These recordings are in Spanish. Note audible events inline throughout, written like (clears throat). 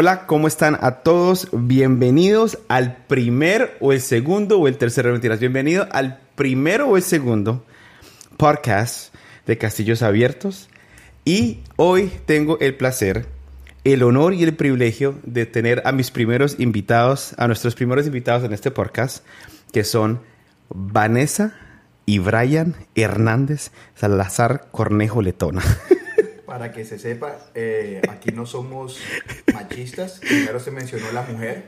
Hola, ¿cómo están a todos? Bienvenidos al primer o el segundo o el tercero, mentiras. Bienvenido al primero o el segundo podcast de Castillos Abiertos. Y hoy tengo el placer, el honor y el privilegio de tener a mis primeros invitados, a nuestros primeros invitados en este podcast, que son Vanessa y Brian Hernández Salazar Cornejo Letona. (laughs) Para que se sepa, eh, aquí no somos machistas. Primero se mencionó la mujer,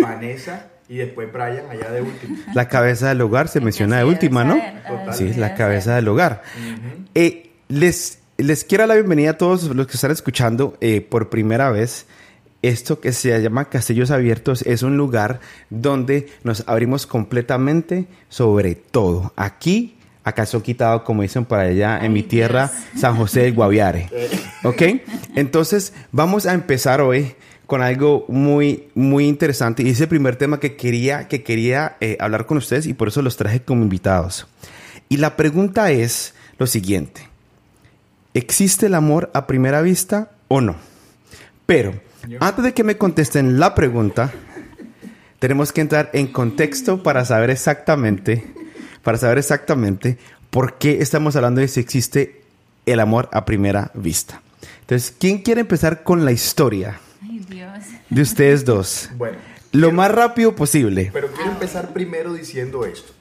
Vanessa, y después Brian, allá de último. La cabeza del hogar se menciona de última, ¿no? Sí, es la cabeza del hogar. Eh, les, les quiero dar la bienvenida a todos los que están escuchando eh, por primera vez. Esto que se llama Castillos Abiertos es un lugar donde nos abrimos completamente sobre todo. Aquí acaso quitado, como dicen para allá en mi tierra, San José del Guaviare. (laughs) ¿Ok? Entonces, vamos a empezar hoy con algo muy, muy interesante. Y es el primer tema que quería, que quería eh, hablar con ustedes y por eso los traje como invitados. Y la pregunta es lo siguiente. ¿Existe el amor a primera vista o no? Pero, antes de que me contesten la pregunta, tenemos que entrar en contexto para saber exactamente para saber exactamente por qué estamos hablando de si existe el amor a primera vista. Entonces, ¿quién quiere empezar con la historia? Ay, Dios. De ustedes (laughs) dos. Bueno. Lo más rápido posible. Pero quiero empezar primero diciendo esto.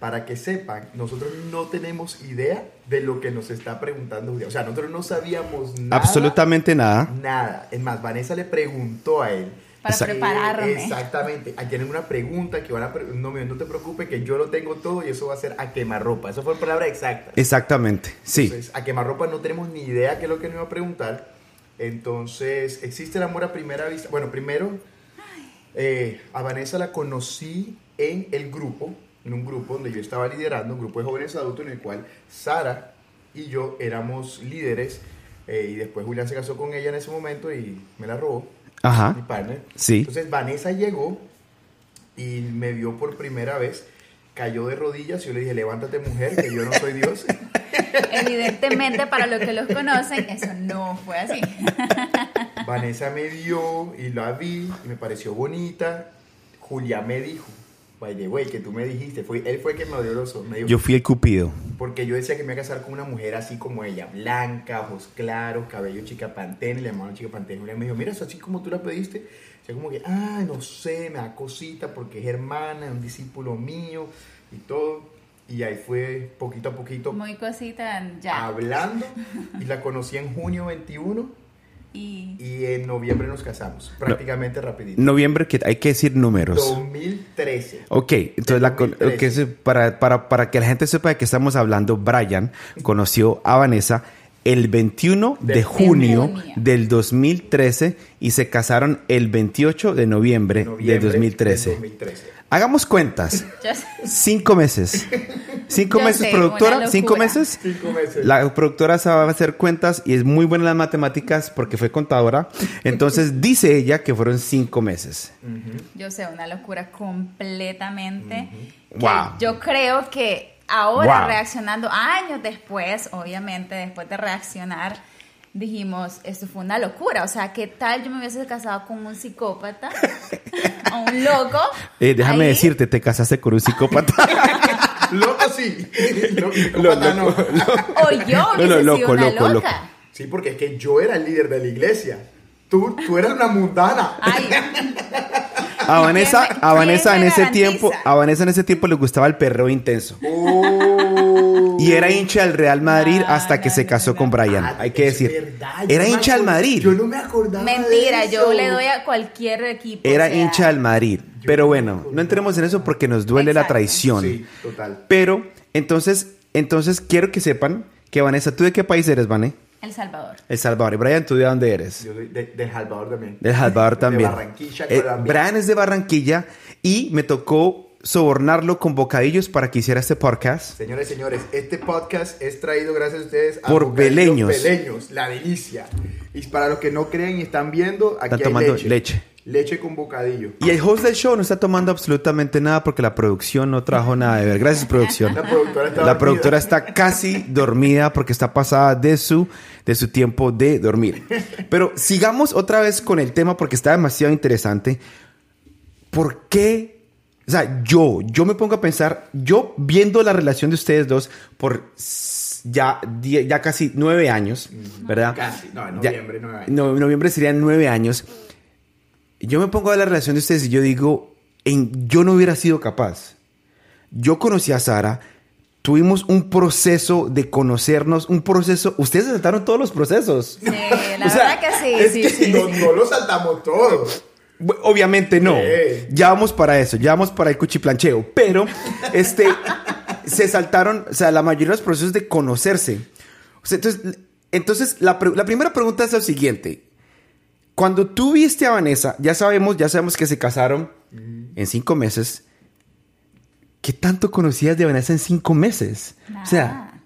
Para que sepan, nosotros no tenemos idea de lo que nos está preguntando Julián. O sea, nosotros no sabíamos nada. Absolutamente nada. Nada. Es más, Vanessa le preguntó a él para prepararme. Exactamente. Aquí tienen una pregunta que van a... No, no te preocupes que yo lo tengo todo y eso va a ser a quemarropa. Eso fue la palabra exacta. Exactamente, sí. Entonces, a quemarropa no tenemos ni idea qué es lo que nos iba a preguntar. Entonces, ¿existe el amor a primera vista? Bueno, primero, eh, a Vanessa la conocí en el grupo, en un grupo donde yo estaba liderando, un grupo de jóvenes adultos en el cual Sara y yo éramos líderes. Eh, y después Julián se casó con ella en ese momento y me la robó. Ajá. mi partner. Sí. Entonces Vanessa llegó y me vio por primera vez, cayó de rodillas y yo le dije, levántate mujer, que yo no soy Dios. (laughs) Evidentemente, para los que los conocen, eso no fue así. Vanessa me vio y la vi y me pareció bonita. Julia me dijo, by the way, que tú me dijiste, fue, él fue el que me dio los ojos. Yo fui el cupido. Porque yo decía que me iba a casar con una mujer así como ella, blanca, ojos claros, cabello chica pantene, le llamaban chica pantene. Y me dijo, mira, eso así como tú la pediste. O sea, como que, ah, no sé, me da cosita porque es hermana, es un discípulo mío y todo. Y ahí fue poquito a poquito. Muy cosita, ya. Hablando. (laughs) Y la conocí en junio 21 y, en noviembre nos casamos, prácticamente rapidito. Noviembre, que hay que decir números. 2013. Ok, entonces para, para, para, que la gente sepa de qué estamos hablando, Brian conoció a Vanessa el 21 de, junio, del 2013 y se casaron el 28 de noviembre, de 2013. 2013. Hagamos cuentas. (laughs) Cinco meses. Cinco meses, productora. Cinco meses. Cinco meses. La productora se va a hacer cuentas y es muy buena en las matemáticas porque fue contadora. Entonces (laughs) dice ella que fueron cinco meses. Yo sé, una locura completamente. Wow. Yo creo que ahora reaccionando años después, obviamente, después de reaccionar dijimos, esto fue una locura. O sea, ¿qué tal yo me hubiese casado con un psicópata (laughs) o un loco? Eh, déjame decirte, te casaste con un psicópata. (laughs) loco sí. Loco, no. O yo hubiese no, sido una loca. Sí, porque es que yo era el líder de la iglesia. Tú, tú eras una mundana. Ay. (laughs) A Vanessa, a Vanessa en ese tiempo, a Vanessa en ese tiempo le gustaba el perreo intenso. Oh. Y era hincha del Real Madrid hasta que se casó con Brian. Ah, Hay que decir. Era hincha del Madrid. Yo no me acordaba. Mentira, yo le doy a cualquier equipo. Era hincha del Madrid. Pero bueno, no entremos en eso porque nos duele la traición. Sí, total. Pero entonces, entonces quiero que sepan que Vanessa, ¿tú de qué país eres, Vané? El Salvador. El Salvador. ¿Y Brian, tú de dónde eres? Yo de, de, Salvador también. De Salvador (laughs) también. De Barranquilla, eh, Brian es de Barranquilla y me tocó sobornarlo con bocadillos para que hiciera este podcast. Señores, señores, este podcast es traído gracias a ustedes a por Beleños. Beleños, la delicia. Y para los que no creen y están viendo, aquí están tomando leche. leche. leche con bocadillo. Y el host del show no está tomando absolutamente nada porque la producción no trajo nada de ver. Gracias, producción. La productora está, la productora está casi dormida porque está pasada de su, de su tiempo de dormir. Pero sigamos otra vez con el tema porque está demasiado interesante. ¿Por qué? O sea, yo, yo me pongo a pensar, yo viendo la relación de ustedes dos por ya, ya casi nueve años, ¿verdad? Casi, no, en noviembre, nueve años. No, en noviembre serían nueve años yo me pongo a la relación de ustedes y yo digo, en, yo no hubiera sido capaz. Yo conocí a Sara, tuvimos un proceso de conocernos, un proceso, ustedes saltaron todos los procesos. Sí, la (laughs) verdad que sí. sí, sí. No, no lo saltamos todos. Obviamente no. Ya vamos para eso, ya vamos para el cuchiplancheo. Pero, este, se saltaron, o sea, la mayoría de los procesos de conocerse. entonces, entonces la, la primera pregunta es la siguiente. Cuando tú viste a Vanessa, ya sabemos, ya sabemos que se casaron en cinco meses. ¿Qué tanto conocías de Vanessa en cinco meses? O sea,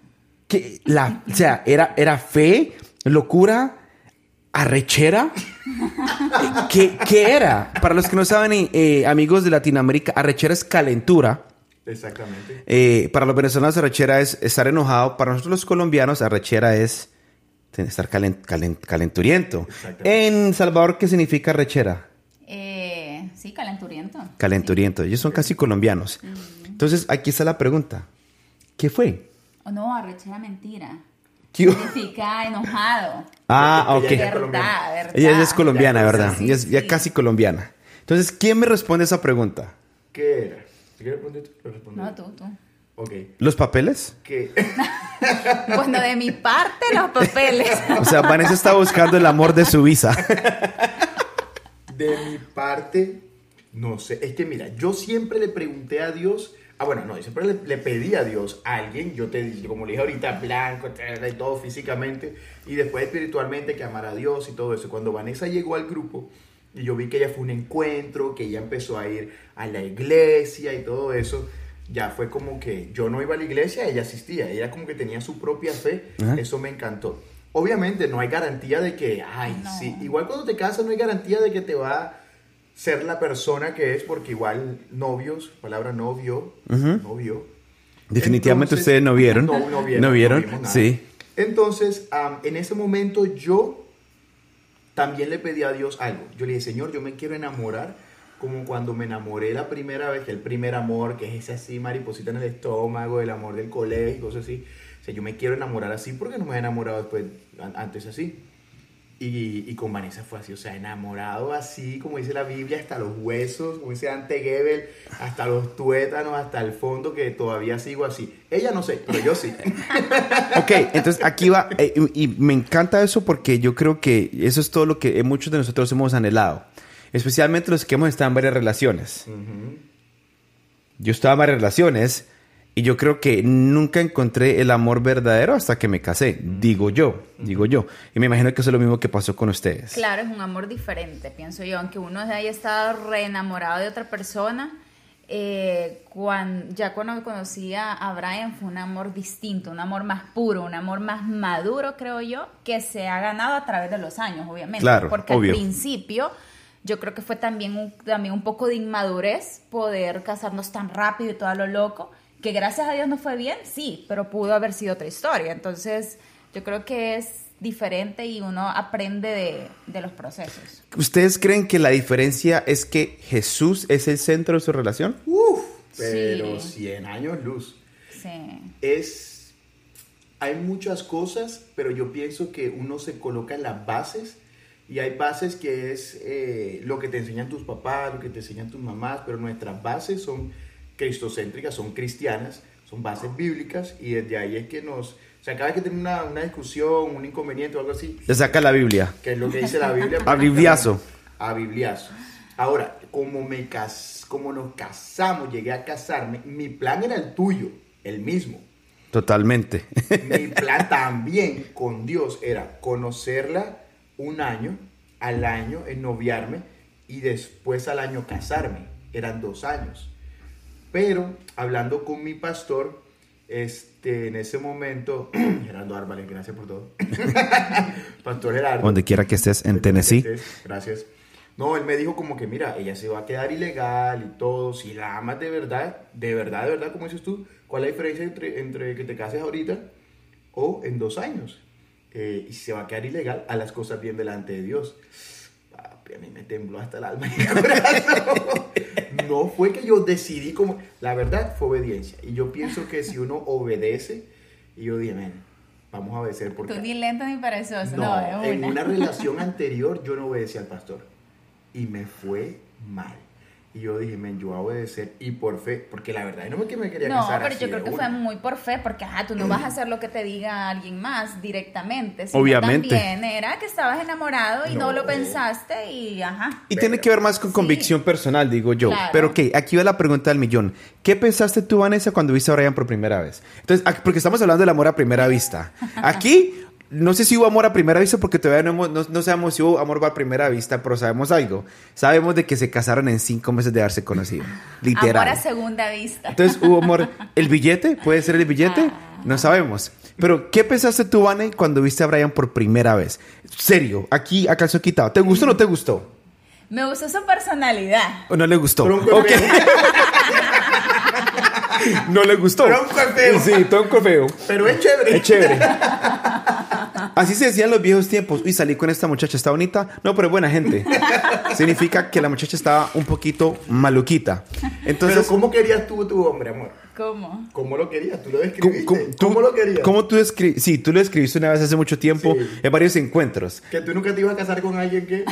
que la, o sea, era, era fe, locura, arrechera. ¿Qué, ¿Qué, era? Para los que no saben, eh, eh, amigos de Latinoamérica, arrechera es calentura. Exactamente. Eh, para los venezolanos, arrechera es estar enojado. Para nosotros los colombianos, arrechera es estar calenturiento. En Salvador, ¿qué significa rechera? Eh, sí, calenturiento. Calenturiento. Ellos son casi colombianos. Entonces, aquí está la pregunta. ¿Qué fue? Oh, no, arrechera mentira. Significa enojado. Ah, ok. Verdad, verdad. Ella es colombiana, ¿verdad? Ella es ya casi colombiana. Entonces, ¿quién me responde esa pregunta? ¿Qué era? ¿Te responder tú? No, tú, tú. ¿Los papeles? ¿Qué? (laughs) bueno, de mi parte, los papeles. o sea, Vanessa está buscando el amor de su visa. de mi parte, no sé. Es que mira, yo siempre le pregunté a Dios. Ah, bueno, no, yo siempre le, pedí a Dios a alguien, yo te como le dije ahorita, blanco, y todo físicamente, y después espiritualmente que amara a Dios y todo eso. Cuando Vanessa llegó al grupo, y yo vi que ella fue un encuentro, que ella empezó a ir a la iglesia y todo eso, ya fue como que yo no iba a la iglesia, ella asistía, ella como que tenía su propia fe, eso me encantó. Obviamente no hay garantía de que, ay, sí, igual cuando te casas no hay garantía de que te va a ser la persona que es, porque igual novios, palabra novio, novio. Definitivamente ustedes no vieron. No, no vieron. No vieron, sí. Entonces, en ese momento yo también le pedí a Dios algo. Yo le dije, Señor, yo me quiero enamorar como cuando me enamoré la primera vez, que el primer amor, que es ese así, mariposita en el estómago, el amor del colegio, cosas así. O sea, yo me quiero enamorar así porque no me he enamorado después, antes así. Y, y, con Vanessa fue así, o sea, enamorado así, como dice la Biblia, hasta los huesos, como dice Ante Gebel, hasta los tuétanos, hasta el fondo, que todavía sigo así. Ella no sé, pero yo sí. (laughs) ok, entonces aquí va, eh, y me encanta eso porque yo creo que eso es todo lo que muchos de nosotros hemos anhelado especialmente los que hemos estado en varias relaciones. Yo estaba en varias relaciones y yo creo que nunca encontré el amor verdadero hasta que me casé, digo yo, digo yo. Y me imagino que eso es lo mismo que pasó con ustedes. Claro, es un amor diferente, pienso yo, aunque uno haya estado re enamorado de otra persona. Eh, cuando, ya cuando conocí a, Brian fue un amor distinto, un amor más puro, un amor más maduro, creo yo, que se ha ganado a través de los años, obviamente. Claro, porque al principio yo creo que fue también un, también un poco de inmadurez poder casarnos tan rápido y todo a lo loco, que gracias a Dios no fue bien, sí, pero pudo haber sido otra historia. Entonces, yo creo que es diferente y uno aprende de, de los procesos. ¿Ustedes creen que la diferencia es que Jesús es el centro de su relación? Uf, pero 100 años luz. Sí. Es, hay muchas cosas, pero yo pienso que uno se coloca en las bases y hay bases que es eh, lo que te enseñan tus papás, lo que te enseñan tus mamás, pero nuestras bases son cristocéntricas, son cristianas, son bases bíblicas y desde ahí es que nos... O sea, cada vez que tenemos una, una discusión, un inconveniente o algo así... Le saca la Biblia. Que es lo que dice la Biblia. (laughs) a bibliazo. A bibliazo. Ahora, como, me cas como nos casamos, llegué a casarme, mi plan era el tuyo, el mismo. Totalmente. mi (laughs) plan también con Dios era conocerla un año, al año en noviarme y después al año casarme. Eran dos años. Pero hablando con mi pastor, este, en ese momento, (clears throat) Gerardo Árvales, gracias por todo. (laughs) pastor Gerardo. Donde quiera que estés en Tennessee. gracias. No, él me dijo como que, mira, ella se va a quedar ilegal y todo. Si la amas de verdad, de verdad, de verdad, como dices tú, ¿cuál es la diferencia entre, entre que te cases ahorita o en dos años? Eh, y se va a quedar ilegal, a las cosas bien delante de Dios. A mí me tembló hasta el alma y el (laughs) corazón. no fue que yo decidí como... La verdad fue obediencia. Y yo pienso que si uno obedece, y yo dije, vamos a obedecer porque... Tú ni lento ni perezoso, no, no en una relación anterior yo no obedecí al pastor. Y me fue mal. Y yo dije, men, yo voy a obedecer y por fe, porque la verdad no es que me quería no, casar. No, pero yo creo que fue muy por fe, porque ajá, tú no vas a hacer lo que te diga alguien más directamente. Sino Obviamente. También era que estabas enamorado y no, lo pensaste y ajá. Y tiene que ver más con convicción personal, digo yo. Pero ok, aquí va la pregunta del millón. ¿Qué pensaste tú, Vanessa, cuando viste a Brian por primera vez? Entonces, porque estamos hablando del amor a primera vista. Aquí no sé si hubo amor a primera vista porque todavía no, no, sabemos si hubo amor a primera vista, pero sabemos algo. Sabemos de que se casaron en cinco meses de haberse conocido. Literal. Amor a segunda vista. Entonces hubo amor. ¿El billete? ¿Puede ser el billete? Ah. No sabemos. Pero, ¿qué pensaste tú, Vane, cuando viste a Brian por primera vez? Serio, aquí a calzo quitado. ¿Te gustó o no te gustó? Me gustó su personalidad. ¿O no le gustó? (laughs) no le gustó. Tronco feo. Sí, tronco feo. Pero es chévere. Es chévere. (laughs) Así se decía en los viejos tiempos. Uy, salí con esta muchacha, está bonita. No, pero es buena gente. (laughs) Significa que la muchacha estaba un poquito maluquita. Entonces, pero ¿cómo querías tú tu hombre, amor? ¿Cómo? ¿Cómo lo querías? ¿Tú lo describiste? ¿Cómo, tú, lo querías? ¿Cómo tú describiste? Sí, tú lo escribiste una vez hace mucho tiempo en varios encuentros. Que tú nunca te ibas a casar con alguien que...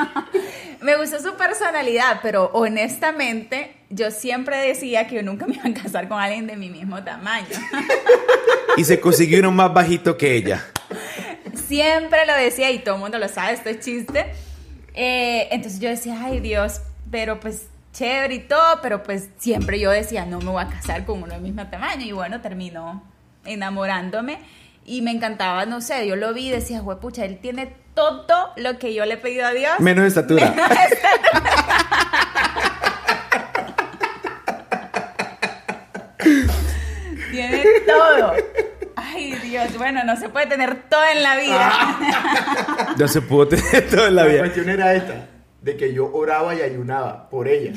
(laughs) me gustó su personalidad, pero honestamente yo siempre decía que yo nunca me iba a casar con alguien de mi mismo tamaño. y se consiguió uno más bajito que ella. Siempre lo decía y todo el mundo lo sabe, esto es chiste. Eh, entonces yo decía, ay Dios, pero pues chévere y todo, pero pues siempre yo decía, no me voy a casar con uno del mismo tamaño. Y bueno, terminó enamorándome y me encantaba, no sé, yo lo vi y decía, pucha, él tiene todo lo que yo le he pedido a Dios. Menos estatura. Menos estatura. (laughs) tiene todo. Bueno, no se puede tener todo en la vida. (laughs) no se pudo tener todo en la, vida. La cuestión era esta, de que yo oraba y ayunaba por ella.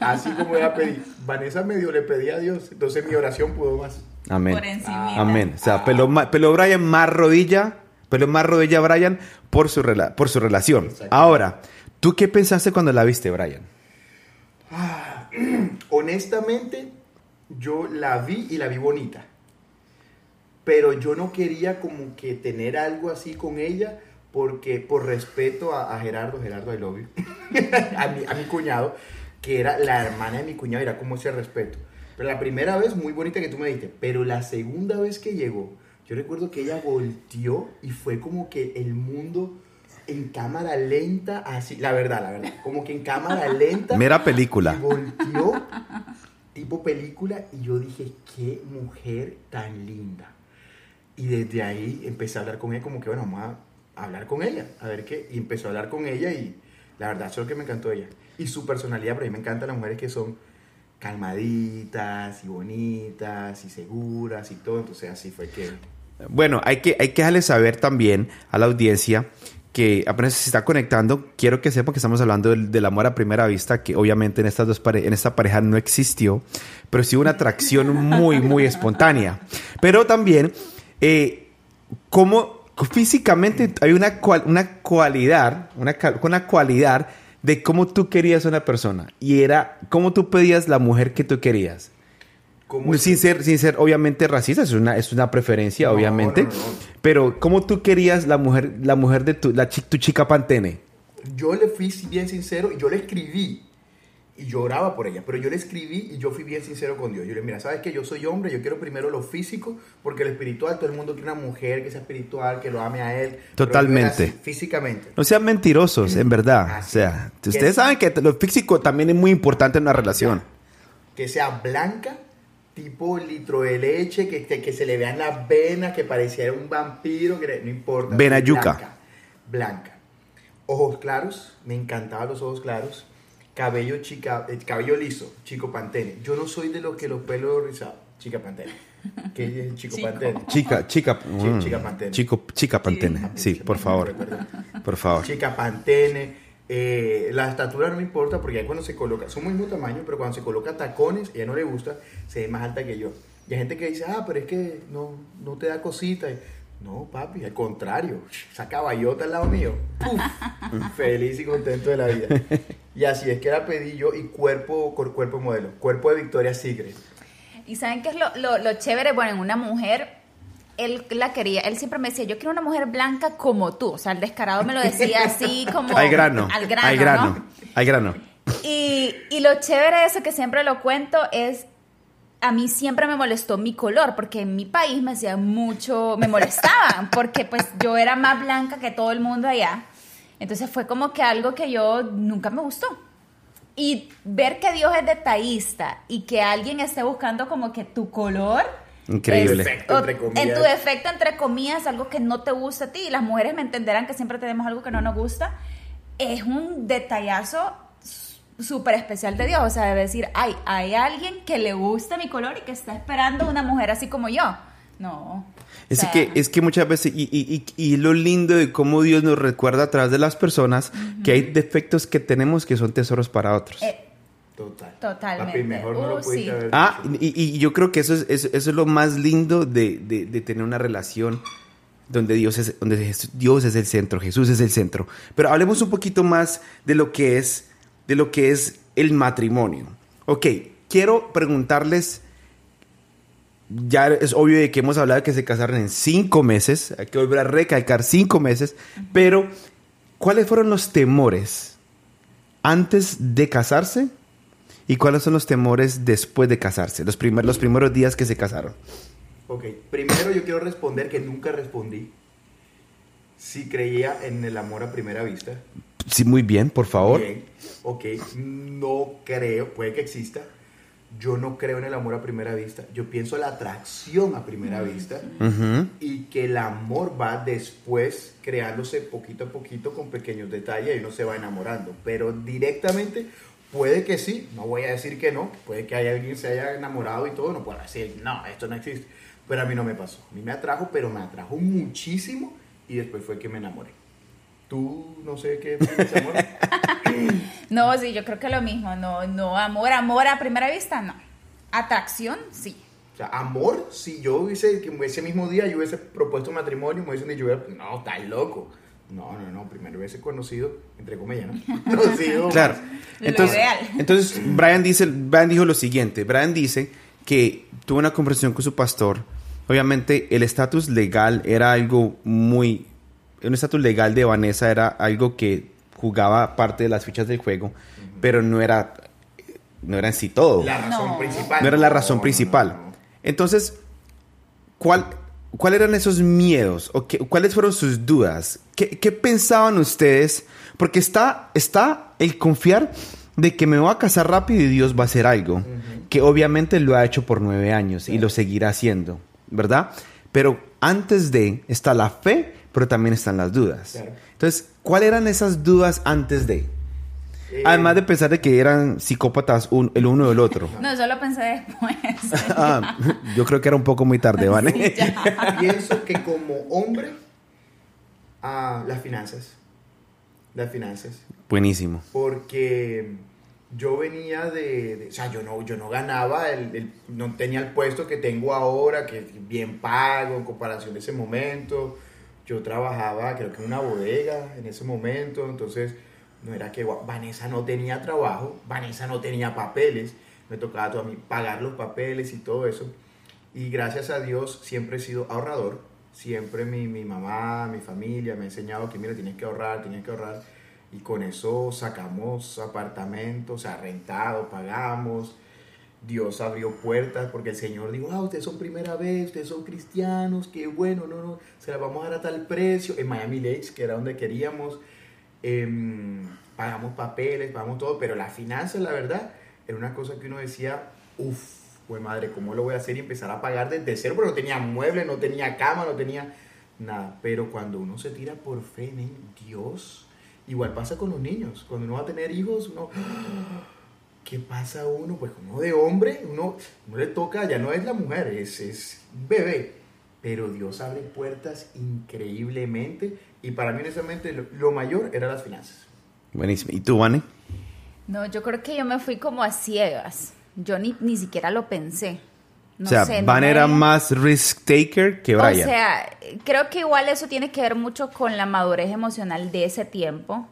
Así como ella pedí. Vanessa medio le pedía a Dios, entonces mi oración pudo más. Amén. Por encima. Amén. O sea, peló, peló Brian más rodilla, peló más rodilla Brian por su, por su relación. Ahora, ¿tú qué pensaste cuando la viste, Brian? Ah, (clears throat) honestamente, yo la vi y la vi bonita. Pero yo no quería como que tener algo así con ella porque por respeto a, Gerardo, Gerardo I love (laughs) a, mi, a mi cuñado, que era la hermana de mi cuñado, era como ese respeto. Pero la primera vez, muy bonita que tú me diste, pero la segunda vez que llegó, yo recuerdo que ella volteó y fue como que el mundo en cámara lenta, así, la verdad, la verdad, como que en cámara lenta. (laughs) Mera película. Y volteó tipo película y yo dije, qué mujer tan linda. Y desde ahí empecé a hablar con ella como que, bueno, vamos a hablar con ella, a ver qué. Y empezó a hablar con ella y la verdad, eso es lo que me encantó ella. Y su personalidad, pero a mí me encantan las mujeres que son calmaditas y bonitas y seguras y todo. Entonces así fue que... Bueno, hay que, hay que dejarle saber también a la audiencia que apenas se está conectando, quiero que sepan que estamos hablando del, amor a primera vista, que obviamente en, estas dos en esta pareja no existió, pero sí una atracción muy, muy espontánea. Pero también, eh, como físicamente hay una, una cualidad, una, una cualidad de cómo tú querías a una persona y era cómo tú pedías la mujer que tú querías. Sin ser, sin ser obviamente racista, es una, es una preferencia, obviamente. pero, ¿cómo tú querías la mujer, la mujer de tu, la, tu chica Pantene? Yo le fui bien sincero y yo le escribí y lloraba por ella, pero yo le escribí y yo fui bien sincero con Dios. Yo le dije, mira, ¿sabes que Yo soy hombre, yo quiero primero lo físico, porque el espiritual, todo el mundo quiere una mujer que sea espiritual, que lo ame a él. Totalmente. físicamente. No sean mentirosos, en verdad. o sea, ustedes saben que lo físico también es muy importante en una relación. Que sea blanca, tipo litro de leche, que, que, se le vean las venas, que pareciera un vampiro, que no importa. Venayuca. Blanca, blanca. Ojos claros, me encantaban los ojos claros. Cabello chica, eh, cabello liso, chico pantene. Yo no soy de los que los pelos rizados, chica pantene. ¿Qué es chico, pantene? Chica, chica, mm, chica pantene. Chico, chica pantene. Sí, por favor. Por favor. Chica pantene, Eh, la estatura no me importa porque ahí cuando se coloca, somos mismo tamaño, pero cuando se coloca tacones, ella no le gusta, se ve más alta que yo. Y hay gente que dice, ah, pero es que no, no te da cosita. No, papi, al contrario, esa caballota al lado mío. feliz y contento de la vida. Y así es que la pedí yo y cuerpo, cuerpo modelo, cuerpo de Victoria Secret. ¿Y saben qué es lo, lo, lo chévere? Bueno, en una mujer él la quería, él siempre me decía, yo quiero una mujer blanca como tú. O sea, el descarado me lo decía así (laughs) como... Hay grano. Al grano. Hay grano. Hay grano. Y, y, lo chévere de eso que siempre lo cuento es, a mí siempre me molestó mi color, porque en mi país me hacía mucho, me molestaban, (laughs) porque pues yo era más blanca que todo el mundo allá. Entonces fue como que algo que yo nunca me gustó. Y ver que Dios es detallista y que alguien esté buscando como que tu color Increíble. en tu defecto, entre comillas, algo que no te gusta a ti, y las mujeres me entenderán que siempre tenemos algo que no nos gusta, es un detallazo súper especial de Dios. O sea, de decir, ay, hay alguien que le gusta mi color y que está esperando una mujer así como yo. No. Es, que, es que muchas veces, y, y, y, lo lindo de cómo Dios nos recuerda a través de las personas, que hay defectos que tenemos que son tesoros para otros. Eh, Total. Totalmente. mejor no lo uh, Ah, y, yo creo que eso es, eso, es lo más lindo de, de, tener una relación donde Dios, es, donde Dios es el centro, Jesús es el centro. Pero hablemos un poquito más de lo que es, de lo que es el matrimonio. Ok, quiero preguntarles, ya es obvio de que hemos hablado de que se casaron en cinco meses, hay que volver a recalcar cinco meses, pero ¿cuáles fueron los temores antes de casarse ¿Y cuáles son los temores después de casarse? Los, primer, los primeros días que se casaron. Ok, primero yo quiero responder que nunca respondí si creía en el amor a primera vista. Sí, muy bien, por favor. Bien, ok, no creo, puede que exista. Yo no creo en el amor a primera vista. Yo pienso en la atracción a primera vista y que el amor va después creándose poquito a poquito con pequeños detalles y uno se va enamorando. Pero directamente Puede que sí, no voy a decir que no, puede que haya alguien se haya enamorado y todo, no puedo decir, no, esto no existe. Pero a mí no me pasó. A mí me atrajo, pero me atrajo muchísimo y después fue que me enamoré. Tú no sé qué amor. (laughs) no, sí, yo creo que lo mismo. No, no, amor, amor a primera vista, no. Atracción, sí. O sea, amor, si yo hubiese, que ese mismo día yo hubiese propuesto matrimonio, me hubiesen dicho, no, estás loco. No, no, no, primero hubiese conocido, entre comillas, ¿no? (laughs) conocido. claro. Entonces, entonces Brian, dice, Brian dijo lo siguiente, Brian dice que tuvo una conversación con su pastor, obviamente el estatus legal era algo muy, un estatus legal de Vanessa era algo que jugaba parte de las fichas del juego, pero no era, no era en sí todo. La razón principal. No era la razón principal. Entonces, ¿cuál ¿Cuáles eran esos miedos? ¿O qué, ¿Cuáles fueron sus dudas? ¿Qué, ¿Qué, pensaban ustedes? Porque está, está el confiar de que me voy a casar rápido y Dios va a hacer algo, que obviamente lo ha hecho por nueve años y lo seguirá haciendo, ¿verdad? Pero antes de está la fe, pero también están las dudas. Entonces, ¿cuáles eran esas dudas antes de? Eh, Además de pensar de que eran psicópatas el uno del otro. No, yo lo pensé después. (laughs) Ah, yo creo que era un poco muy tarde, ¿vale? (laughs) Pienso que como hombre, ah, las finanzas. Las finanzas. Buenísimo. Porque yo venía de, o sea, yo no, yo no ganaba, el, no tenía el puesto que tengo ahora, que es bien pago en comparación de ese momento. Yo trabajaba, creo que en una bodega en ese momento, entonces no era que Vanessa no tenía trabajo, Vanessa no tenía papeles, me tocaba a mí pagar los papeles y todo eso. Y gracias a Dios siempre he sido ahorrador. Siempre mi, mi mamá, mi familia me ha enseñado que, mira, tienes que ahorrar, tienes que ahorrar. Y con eso sacamos apartamentos, o sea, rentados, pagamos. Dios abrió puertas porque el Señor dijo, ah, ustedes son primera vez, ustedes son cristianos, qué bueno, no, no, se la vamos a dar a tal precio. En Miami Lakes, que era donde queríamos, Em, pagamos papeles, pagamos todo, pero las finanzas, la verdad, era una cosa que uno decía, uff, pues madre, ¿cómo lo voy a hacer? Y empezar a pagar desde cero, porque no tenía muebles, no tenía cama, no tenía nada. Pero cuando uno se tira por fe en Dios, igual pasa con los niños. Cuando uno va a tener hijos, uno, ¿qué pasa uno? Pues uno de hombre, uno, uno le toca, ya no es la mujer, es, es bebé pero Dios abre puertas increíblemente y para mí honestamente lo, mayor era las finanzas. Buenísimo. ¿Y tú, Vane? No, yo creo que yo me fui como a ciegas. Yo ni, ni siquiera lo pensé. o sea, Van era más risk taker que Brian. O sea, creo que igual eso tiene que ver mucho con la madurez emocional de ese tiempo.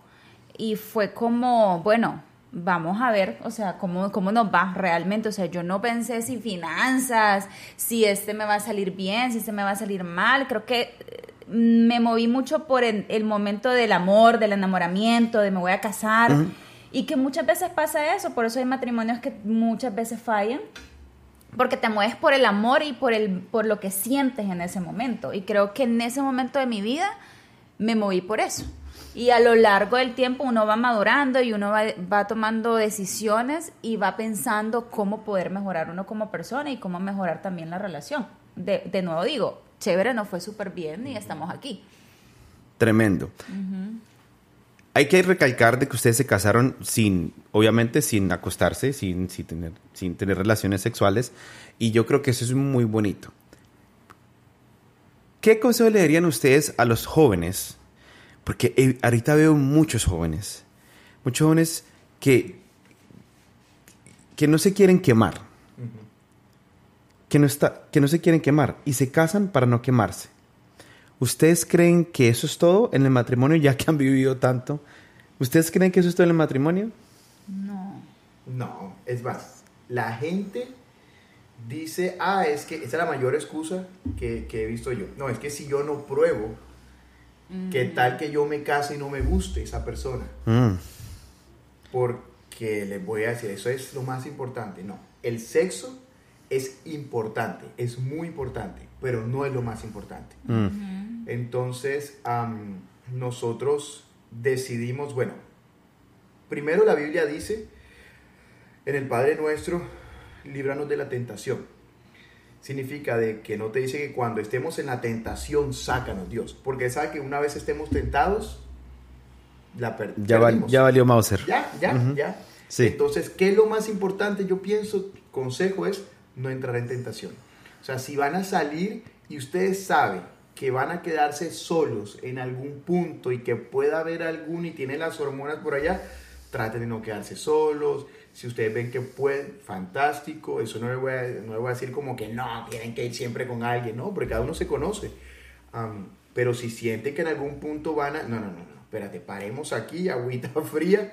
Y fue como, bueno, vamos a ver, o sea, cómo, cómo nos va realmente. O sea, yo no pensé si finanzas, si este me va a salir bien, si este me va a salir mal. Creo que eh, me moví mucho por el, momento del amor, del enamoramiento, de me voy a casar. Y que muchas veces pasa eso, por eso hay matrimonios que muchas veces fallan, porque te mueves por el amor y por, el, por lo que sientes en ese momento. Y creo que en ese momento de mi vida me moví por eso. Y a lo largo del tiempo uno va madurando y uno va, tomando decisiones y va pensando cómo poder mejorar uno como persona y cómo mejorar también la relación. De, de nuevo digo, chévere, no fue súper bien y estamos aquí. Tremendo. Hay que recalcar de que ustedes se casaron sin, obviamente, sin acostarse, sin, sin, tener, sin tener relaciones sexuales, y yo creo que eso es muy bonito. ¿Qué consejo le darían ustedes a los jóvenes? Porque ahorita veo muchos jóvenes, muchos jóvenes que, que no se quieren quemar, que, no está, que no se quieren quemar y se casan para no quemarse. ¿Ustedes creen que eso es todo en el matrimonio ya que han vivido tanto? ¿Ustedes creen que eso es todo en el matrimonio? No. No, es más, la gente dice, ah, es que esa es la mayor excusa que, he visto yo. No, es que si yo no pruebo, ¿qué tal que yo me case y no me guste esa persona? Mm. Porque les voy a decir, eso es lo más importante. No, el sexo es importante, es muy importante, pero no es lo más importante. Mm. Entonces, nosotros decidimos, bueno, primero la Biblia dice, en el Padre Nuestro, líbranos de la tentación. Significa de que no te dice que cuando estemos en la tentación, sácanos Dios, porque sabe que una vez estemos tentados, la ya, ya valió Mauser. Ya, ya, ya. Sí. Entonces, ¿qué es lo más importante? Yo pienso, consejo es no entrar en tentación. O sea, si van a salir y ustedes saben que van a quedarse solos en algún punto y que pueda haber algún y tienen las hormonas por allá, traten de no quedarse solos. Si ustedes ven que pueden, fantástico. Eso no les voy a, no voy a decir como que no, tienen que ir siempre con alguien, no, porque cada uno se conoce. pero si sienten que en algún punto van a, no, no, no, no, espérate, paremos aquí, (laughs) agüita fría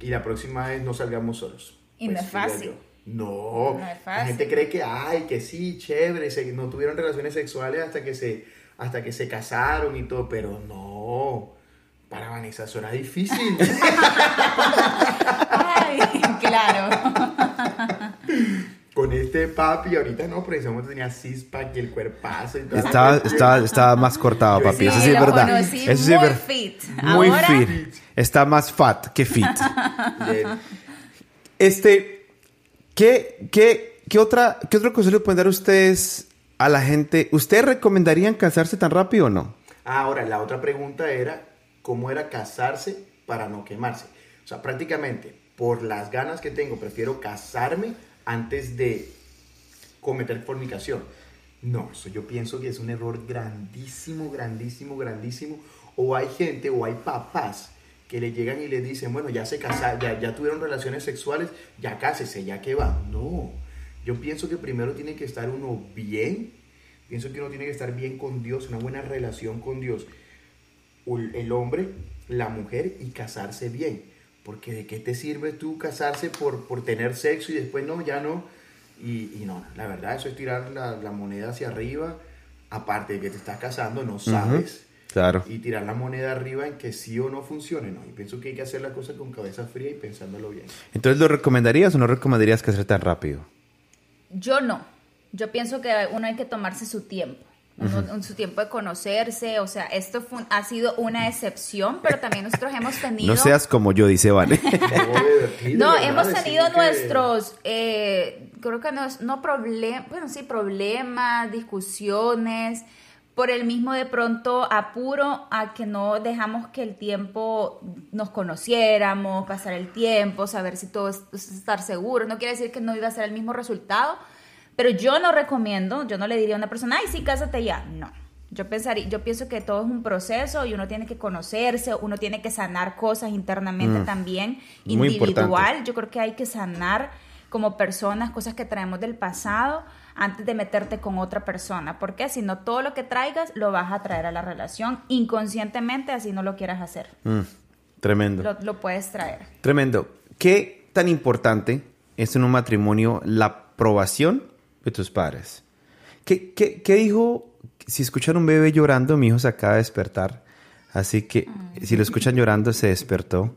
y la próxima vez no salgamos solos. Y no pues es fácil. No, la gente cree que, ay, que sí, chévere, no tuvieron relaciones sexuales hasta que se, hasta que se casaron y todo, pero no, para Vanessa eso era difícil. (laughs) ay, claro. (laughs) Con este papi, ahorita no, pero ese momento tenía cispack y el cuerpazo y todo. Estaba, estaba, estaba más cortado, papi, eso sí es verdad. Eso sí muy fit. Muy fit. Está más fat que fit. (laughs) Este, ¿Qué, qué, qué, otra, ¿Qué otro consejo le pueden dar ustedes a la gente? ¿Ustedes recomendarían casarse tan rápido o no? Ah, ahora, la otra pregunta era, ¿cómo era casarse para no quemarse? O sea, prácticamente, por las ganas que tengo, prefiero casarme antes de cometer fornicación. No, eso yo pienso que es un error grandísimo, grandísimo, grandísimo. O hay gente o hay papás que le llegan y le dicen, bueno, ya se casaron, ya, ya tuvieron relaciones sexuales, ya cásese, ya que va. No, yo pienso que primero tiene que estar uno bien, pienso que uno tiene que estar bien con Dios, una buena relación con Dios, el hombre, la mujer y casarse bien. Porque de qué te sirve tú casarse por, por tener sexo y después no, ya no. Y, y no, la verdad eso es tirar la, la, moneda hacia arriba. Aparte de que te estás casando, no sabes y tirar la moneda arriba en que sí o no funcione, ¿no? Y pienso que hay que hacer la cosa con cabeza fría y pensándolo bien. Entonces, ¿lo recomendarías o no recomendarías que sea tan rápido? Yo no. Yo pienso que uno hay que tomarse su tiempo. Su tiempo de conocerse, o sea, esto ha sido una excepción, pero también nosotros hemos (laughs) tenido... No seas como yo, dice Vale. (laughs) no, hemos tenido nuestros, eh, creo que no, no problemas, bueno, sí, problemas, discusiones, por el mismo de pronto apuro a que no dejamos que el tiempo nos conociéramos, pasar el tiempo, saber si todo es estar seguro. No quiere decir que no iba a ser el mismo resultado, pero yo no recomiendo, yo no le diría a una persona, ay, sí, cásate ya. No. Yo pensaría, yo pienso que todo es un proceso y uno tiene que conocerse, uno tiene que sanar cosas internamente mm. también, individual. Yo creo que hay que sanar como personas cosas que traemos del pasado antes de meterte con otra persona. Porque si no, todo lo que traigas lo vas a traer a la relación inconscientemente, así no lo quieras hacer. Mm, tremendo. Lo, lo, puedes traer. Tremendo. ¿Qué tan importante es en un matrimonio la aprobación de tus padres? ¿Qué, qué, qué dijo? Si escuchan un bebé llorando, mi hijo se acaba de despertar. Así que si lo escuchan llorando, se despertó.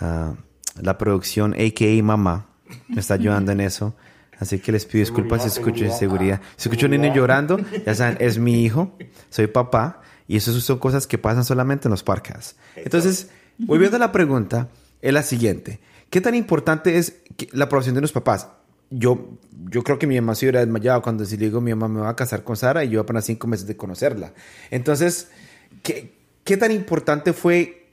Ah, la producción, a.k.a. mamá, me está ayudando en eso. Así que les pido disculpas si escucho seguridad. Si escucho un niño llorando, ya saben, es mi hijo, soy papá, y eso son cosas que pasan solamente en los parques. Entonces, volviendo a la pregunta, es la siguiente. ¿Qué tan importante es la aprobación de los papás? Yo, yo creo que mi mamá se hubiera desmayado cuando si le digo mi mamá me va a casar con Sara y yo apenas cinco meses de conocerla. Entonces, ¿qué, qué tan importante fue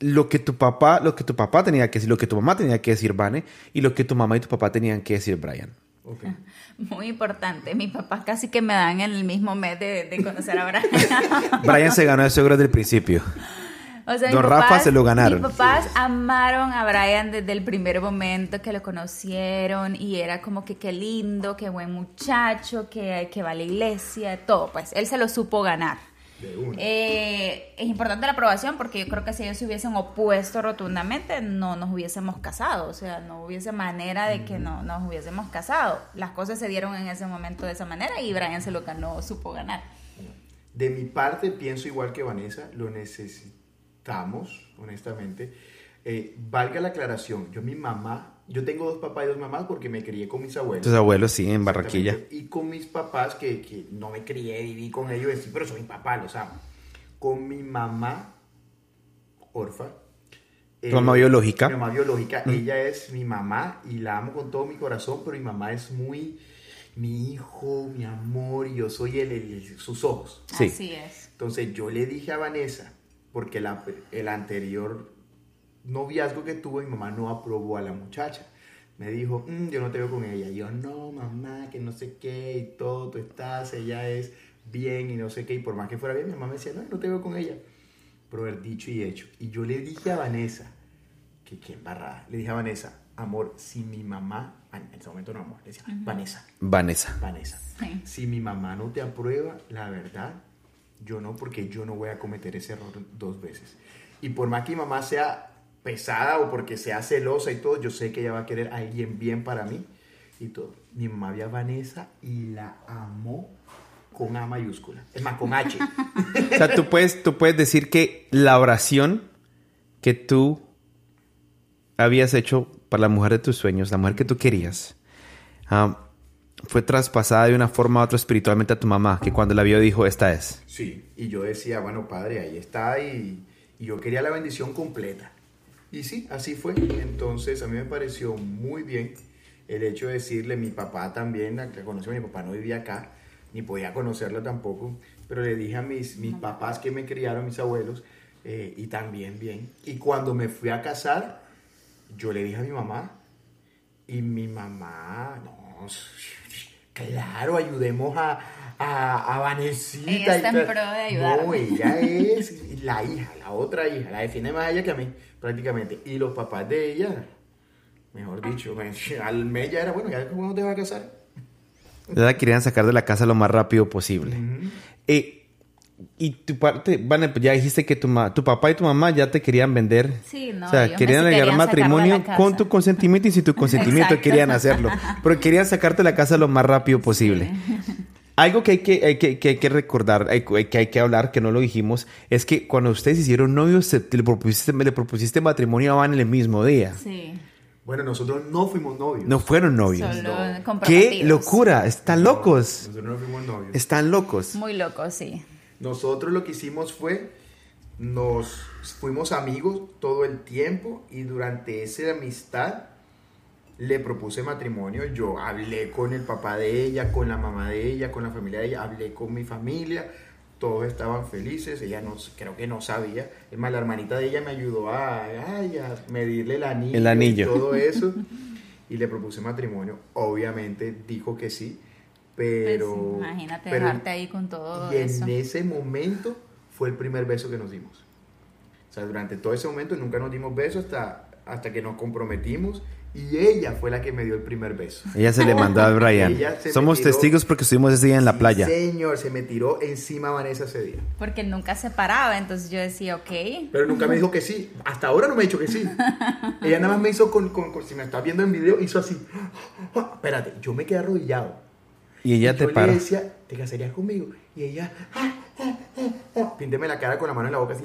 lo que tu papá, lo que tu papá tenía que decir, lo que tu mamá tenía que decir, Vane, y lo que tu mamá y tu papá tenían que decir, Brian. (laughs) Muy importante. Mi papá casi que me dan en el mismo mes de, conocer a Brian. (laughs) Brian se ganó el seguro desde el principio. (laughs) Don Rafa se lo ganaron. Mis papás amaron a Brian desde el primer momento que lo conocieron y era como que qué lindo, qué buen muchacho, que, que va a la iglesia, todo. Pues él se lo supo ganar. Eh, es importante la aprobación porque yo creo que si ellos se hubiesen opuesto rotundamente no nos hubiésemos casado, o sea, no hubiese manera de que no nos hubiésemos casado. Las cosas se dieron en ese momento de esa manera y Brian se lo ganó, supo ganar. De mi parte pienso igual que Vanessa, lo necesitamos, honestamente. Eh, valga la aclaración, yo mi mamá yo tengo dos papás y dos mamás porque me crié con mis abuelos. Tus abuelos, sí, en Barranquilla. Y con mis papás, que, que no me crié, viví con ellos, sí, pero son mis papás, los amo. Con mi mamá, Orfa. ¿Tu mamá biológica? Mi mamá biológica. Mm. Ella es mi mamá y la amo con todo mi corazón, pero mi mamá es muy mi hijo, mi amor, y yo soy el, sus ojos. Sí. Así es. Entonces yo le dije a Vanessa, porque la, el anterior noviazgo que tuvo, mi mamá no aprobó a la muchacha. Me dijo, mm, yo no te veo con ella. yo, no, mamá, que no sé qué y todo, tú estás, ella es bien y no sé qué. Y por más que fuera bien, mi mamá me decía, no, no te veo con ella. Pero haber dicho y hecho. Y yo le dije a Vanessa, que qué embarrada, le dije a Vanessa, amor, si mi mamá, en ese momento no amor, le decía, Vanessa. Vanessa. Vanessa. Si mi mamá no te aprueba, la verdad, yo no, porque yo no voy a cometer ese error dos veces. Y por más que mi mamá sea pesada o porque sea celosa y todo, yo sé que ella va a querer a alguien bien para mí y todo. Mi mamá vio a Vanessa y la amó con A mayúscula. Es más, con H. (laughs) o sea, tú puedes, tú puedes decir que la oración que tú habías hecho para la mujer de tus sueños, la mujer que tú querías, ah, fue traspasada de una forma u otra espiritualmente a tu mamá, que cuando la vio dijo, esta es. Sí, y yo decía, bueno, padre, ahí está, y, y yo quería la bendición completa. Y sí, así fue. Entonces a mí me pareció muy bien el hecho de decirle, mi papá también, que conoció, mi papá no vivía acá, ni podía conocerlo tampoco, pero le dije a mis, mis papás que me criaron, mis abuelos, eh, y también bien. Y cuando me fui a casar, yo le dije a mi mamá, y mi mamá, no, claro, ayudemos a, a, a Vanesita. Ella está en pro de ayudar. No, ella (laughs) es la hija, la otra hija, la define más ella que a mí prácticamente. Y los papás de ella, mejor dicho, (laughs) al mes ya era, bueno, ya cuando te vas a casar. Ya la querían sacar de la casa lo más rápido posible. Eh, y tu parte, bueno, ya dijiste que tu, tu papá y tu mamá ya te querían vender. Sí, no. O sea, querían llegar matrimonio con tu consentimiento y si tu consentimiento querían hacerlo. Pero querían sacarte de la casa lo más rápido posible. Algo que hay que, que, que, hay que recordar, que hay que hablar, que no lo dijimos, es que cuando ustedes hicieron novios, le, propusiste, le propusiste matrimonio a Van en el mismo día. Sí. Bueno, nosotros no fuimos novios. No fueron novios. Solo ¡Qué locura! Están locos. Nosotros no fuimos novios. Están locos. Muy locos, sí. Nosotros lo que hicimos fue, nos fuimos amigos todo el tiempo y durante esa amistad le propuse matrimonio, yo hablé con el papá de ella, con la mamá de ella, con la familia de ella, hablé con mi familia, todos estaban felices, ella no, creo que no sabía, es más, la hermanita de ella me ayudó a, a medirle el anillo, el anillo. y todo (laughs) eso, y le propuse matrimonio, obviamente dijo que sí, Pero. Pues, imagínate dejarte ahí con todo. Y en ese momento fue el primer beso que nos dimos. O sea, durante todo ese momento nunca nos dimos besos hasta, hasta que nos comprometimos y ella fue la que me dio el primer beso. Ella se le mandó a Brian. Somos testigos porque estuvimos ese día en la playa. Señor, se me tiró encima Vanessa ese día. Porque nunca se paraba, entonces yo decía, ok. Pero nunca me dijo que sí. Hasta ahora no me ha dicho que sí. ella nada más me hizo con, con, si me estás viendo en video, hizo así. (gasps) Espérate, yo me quedé arrodillado. Y ella te yo Le decía, ¿te casarías conmigo? Y ella, pínteme la cara con la mano en la boca así.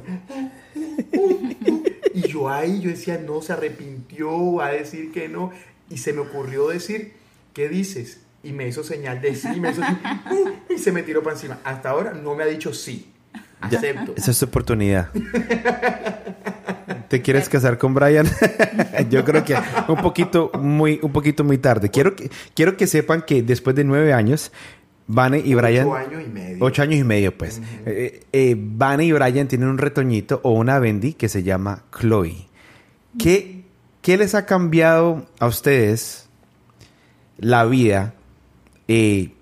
Y yo ahí, yo decía, no, se arrepintió, va a decir que no. Y se me ocurrió decir, ¿qué dices? Y me hizo señal de sí, y, me hizo (laughs) y se me tiró para encima. Hasta ahora no me ha dicho sí. Acepto. esa es tu oportunidad. ¿Te quieres casar con Brian? (laughs) Yo creo que un poquito muy, un poquito muy tarde. Quiero que, quiero que sepan que después de nueve años, Vane y Brian. Ocho años y medio. Ocho años y medio, pues. Eh, eh, Vane y Brian tienen un retoñito o una bendy que se llama Chloe. ¿Qué, ¿Qué les ha cambiado a ustedes la vida eh,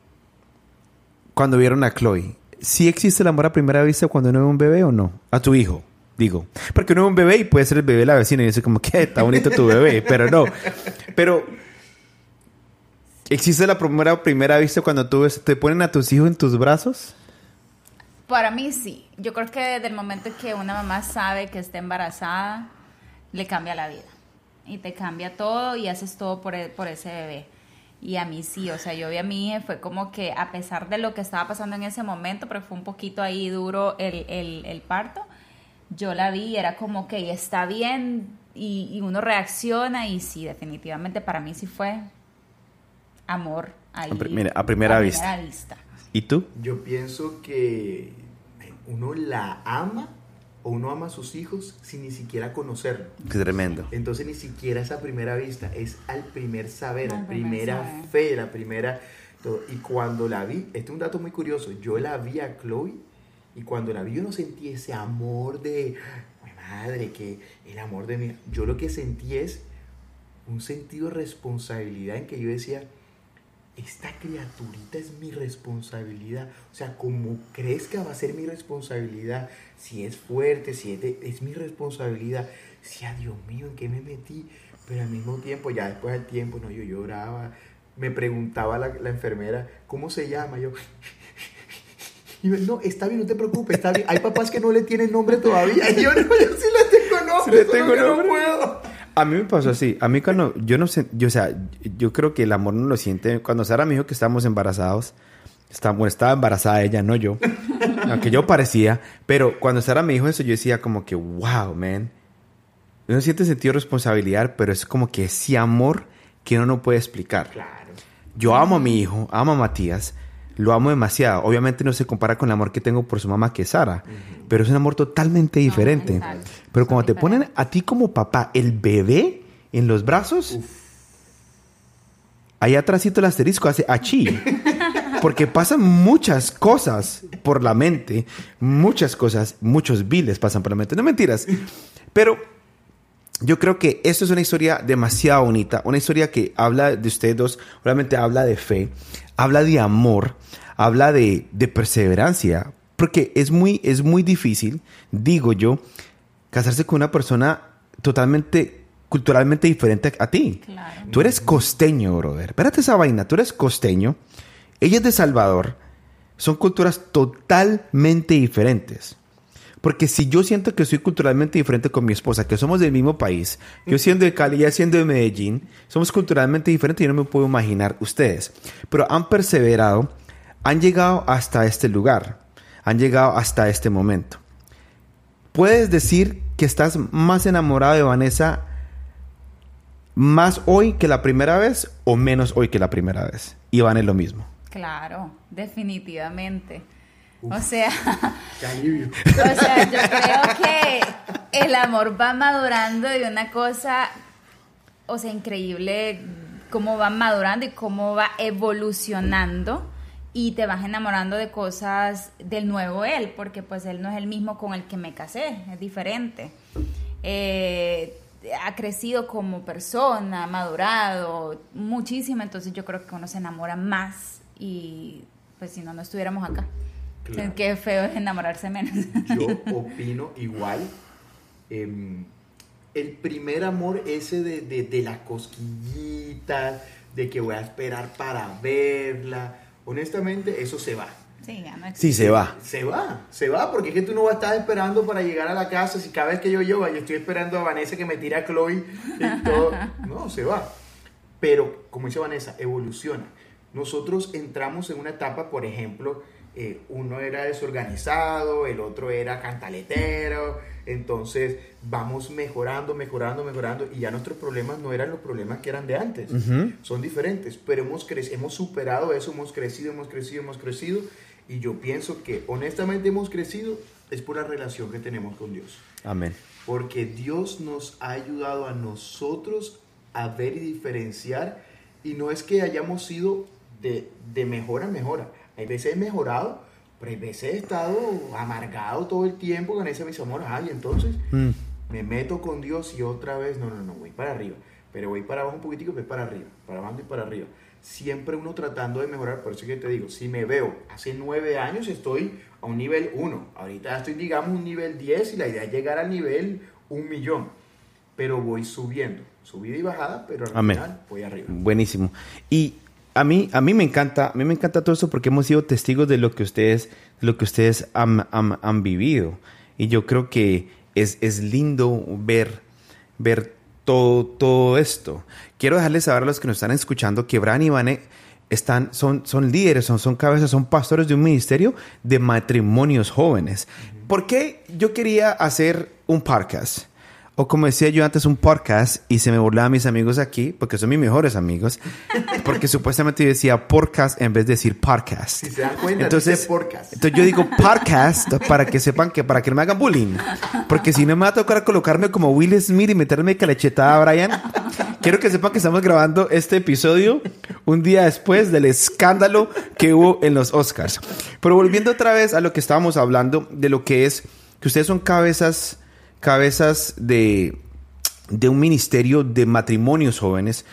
cuando vieron a Chloe? ¿Sí existe el amor a primera vista cuando uno ve un bebé o no? A tu hijo, digo. Porque uno ve un bebé y puede ser el bebé de la vecina y dice como, que está bonito tu bebé, (laughs) pero no. Pero ¿Existe la primera, primera vista cuando tú te ponen a tus hijos en tus brazos? Para mí sí. Yo creo que desde el momento que una mamá sabe que está embarazada, le cambia la vida. Y te cambia todo y haces todo por, e, por ese bebé. Y a mí sí, o sea, yo vi a mi hija, fue como que a pesar de lo que estaba pasando en ese momento, pero fue un poquito ahí duro el, el, el parto, yo la vi y era como que está bien y, y, uno reacciona y sí, definitivamente para mí sí fue amor ahí. A, primera, vista. ¿Y tú? Yo pienso que uno la ama o uno ama a sus hijos sin ni siquiera conocerlo. Qué tremendo. Entonces ni siquiera esa primera vista, es al primer saber, la primera fe, la primera... Todo. Y cuando la vi, este es un dato muy curioso, yo la vi a Chloe y cuando la vi yo no sentí ese amor de, mi madre, que el amor de mi... Yo lo que sentí es un sentido de responsabilidad en que yo decía, esta criaturita es mi responsabilidad. O sea, como crezca va a ser mi responsabilidad. Si es fuerte, si es, es mi responsabilidad. Si, a Dios mío, ¿en qué me metí? Pero al mismo tiempo, ya después del tiempo, no, yo lloraba. Me preguntaba la, la enfermera, ¿cómo se llama? Yo, (laughs) y no, está bien, no te preocupes, está bien. Hay papás que no le tienen nombre todavía. (laughs) Y yo, no, yo sí le tengo nombre. Sí le tengo nombre. No puedo. A mí me pasó así. A mí cuando yo no sé, yo, o sea, yo creo que el amor no lo siente. Cuando Sara me dijo que estábamos embarazados, estaba, bueno, estaba embarazada ella, no yo. (laughs) aunque yo parecía. Pero cuando Sara me dijo eso, yo decía como que, wow, man. Uno siente sentido de responsabilidad, pero es como que ese amor que uno no puede explicar. Claro. Yo amo a mi hijo, amo a Matías, lo amo demasiado. Obviamente no se compara con el amor que tengo por su mamá, que es Sara, pero es un amor totalmente diferente. pero cuando te ponen a ti como papá el bebé en los brazos, ahí atrásito el asterisco hace achí. Porque pasan muchas cosas por la mente, muchas cosas, muchos viles pasan por la mente. No mentiras. Pero yo creo que esto es una historia demasiado bonita, una historia que habla de ustedes dos, obviamente habla de fe, habla de amor, habla de, perseverancia, porque es muy, es muy difícil, digo yo, casarse con una persona totalmente culturalmente diferente a ti. Tú eres costeño, brother. Espérate esa vaina, tú eres costeño, ella es de Salvador, son culturas totalmente diferentes. Porque si yo siento que soy culturalmente diferente con mi esposa, que somos del mismo país, yo siendo de Cali, ella siendo de Medellín, somos culturalmente diferentes, yo no me puedo imaginar ustedes. Pero han perseverado, han llegado hasta este lugar, han llegado hasta este momento. ¿Puedes decir que estás más enamorado de Vanessa más hoy que la primera vez o menos hoy que la primera vez? Y Van es lo mismo. Claro, definitivamente. O sea, (laughs) o sea, yo creo que el amor va madurando de una cosa, o sea, increíble cómo va madurando y cómo va evolucionando y te vas enamorando de cosas del nuevo él, porque pues él no es el mismo con el que me casé, es diferente. Eh, ha crecido como persona, ha madurado muchísimo, entonces yo creo que uno se enamora más y pues si no, no estuviéramos acá. Qué feo es enamorarse menos. (laughs) Yo (laughs) opino igual. Em, el primer amor ese de, de, de las cosquillitas, de que voy a esperar para verla, honestamente eso se va. Sí, sí, se va. Se va, se va, porque es que tú no vas a estar esperando para llegar a la casa. Si cada vez que yo llego, yo estoy esperando a Vanessa que me tire a Chloe y todo. No, se va. Pero, como dice Vanessa, evoluciona. Nosotros entramos en una etapa, por ejemplo, eh, uno era desorganizado, el otro era cantaletero, entonces vamos mejorando, mejorando, mejorando y ya nuestros problemas no eran los problemas que eran de antes, son diferentes, pero hemos, hemos superado eso, hemos crecido, hemos crecido, hemos crecido y yo pienso que honestamente hemos crecido es por la relación que tenemos con Dios. Amén. Porque Dios nos ha ayudado a nosotros a ver y diferenciar y no es que hayamos sido de, de mejora a mejora hay veces he mejorado, pero hay veces he estado amargado todo el tiempo con ese mis amor. Ay, entonces mm. me meto con Dios y otra vez, no, no, no, voy para arriba. Pero voy para abajo un poquitico, pero para arriba, para abajo y para arriba. Siempre uno tratando de mejorar, por eso que te digo, si me veo hace nueve años estoy a un nivel uno, ahorita estoy digamos un nivel 10 y la idea es llegar al nivel un millón, pero voy subiendo, subida y bajada, pero al final voy arriba. Buenísimo. Y a mí, a mí me encanta, a mí me encanta todo eso porque hemos sido testigos de lo que ustedes, lo que ustedes han, han, vivido. Y yo creo que es, es lindo ver, ver todo, todo esto. Quiero dejarles saber a los que nos están escuchando que Bran y Vane están, son, son líderes, son, son cabezas, son pastores de un ministerio de matrimonios jóvenes. ¿Por qué yo quería hacer un podcast? O como decía yo antes, un podcast y se me burlaban mis amigos aquí, porque son mis mejores amigos, porque (laughs) supuestamente yo decía podcast en vez de decir podcast. Si se dan cuenta, entonces, podcast. entonces yo digo podcast para que sepan que, para que no me hagan bullying. Porque si no me va a tocar colocarme como Will Smith y meterme calechetada a Brian, quiero que sepan que estamos grabando este episodio un día después del escándalo que hubo en los Oscars. Pero volviendo otra vez a lo que estábamos hablando, de lo que es que ustedes son cabezas cabezas de, de un ministerio de matrimonios jóvenes.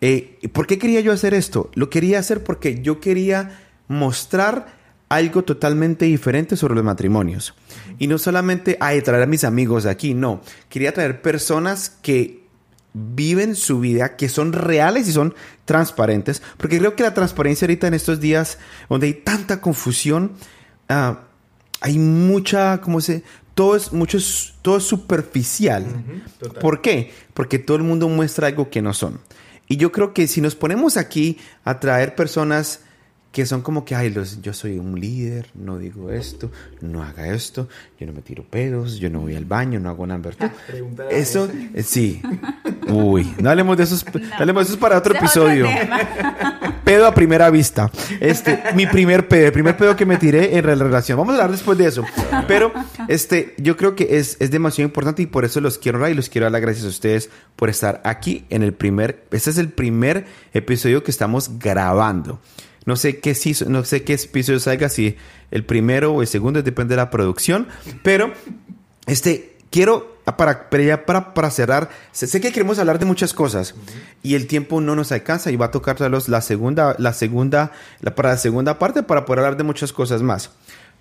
Eh, ¿Por qué quería yo hacer esto? Lo quería hacer porque yo quería mostrar algo totalmente diferente sobre los matrimonios. Y no solamente ay, traer a mis amigos aquí, no. Quería traer personas que viven su vida, que son reales y son transparentes. Porque creo que la transparencia ahorita en estos días, donde hay tanta confusión, ah, hay mucha, ¿cómo se? Todo es, mucho todo es superficial. ¿Por qué? Porque todo el mundo muestra algo que no son. Y yo creo que si nos ponemos aquí a traer personas que son como que, ay, los, yo soy un líder, no digo esto, no haga esto, yo no me tiro pedos, yo no voy al baño, no hago nada. Eso, eh, sí. Uy, no hablemos de esos, no. hablemos de esos para otro episodio. (laughs) pedo a primera vista. Este, mi primer pedo, el primer pedo que me tiré en la relación. Vamos a hablar después de eso. Pero, este, yo creo que es, es demasiado importante y por eso los quiero dar y los quiero dar las gracias a ustedes por estar aquí en el primer, este es el primer episodio que estamos grabando. No sé qué, no sé qué episodio salga, si el primero o el segundo, depende de la producción. Pero, este, quiero, para, para, para, cerrar, sé, que queremos hablar de muchas cosas y el tiempo no nos alcanza y va a tocar la segunda, la segunda, para la segunda parte para poder hablar de muchas cosas más.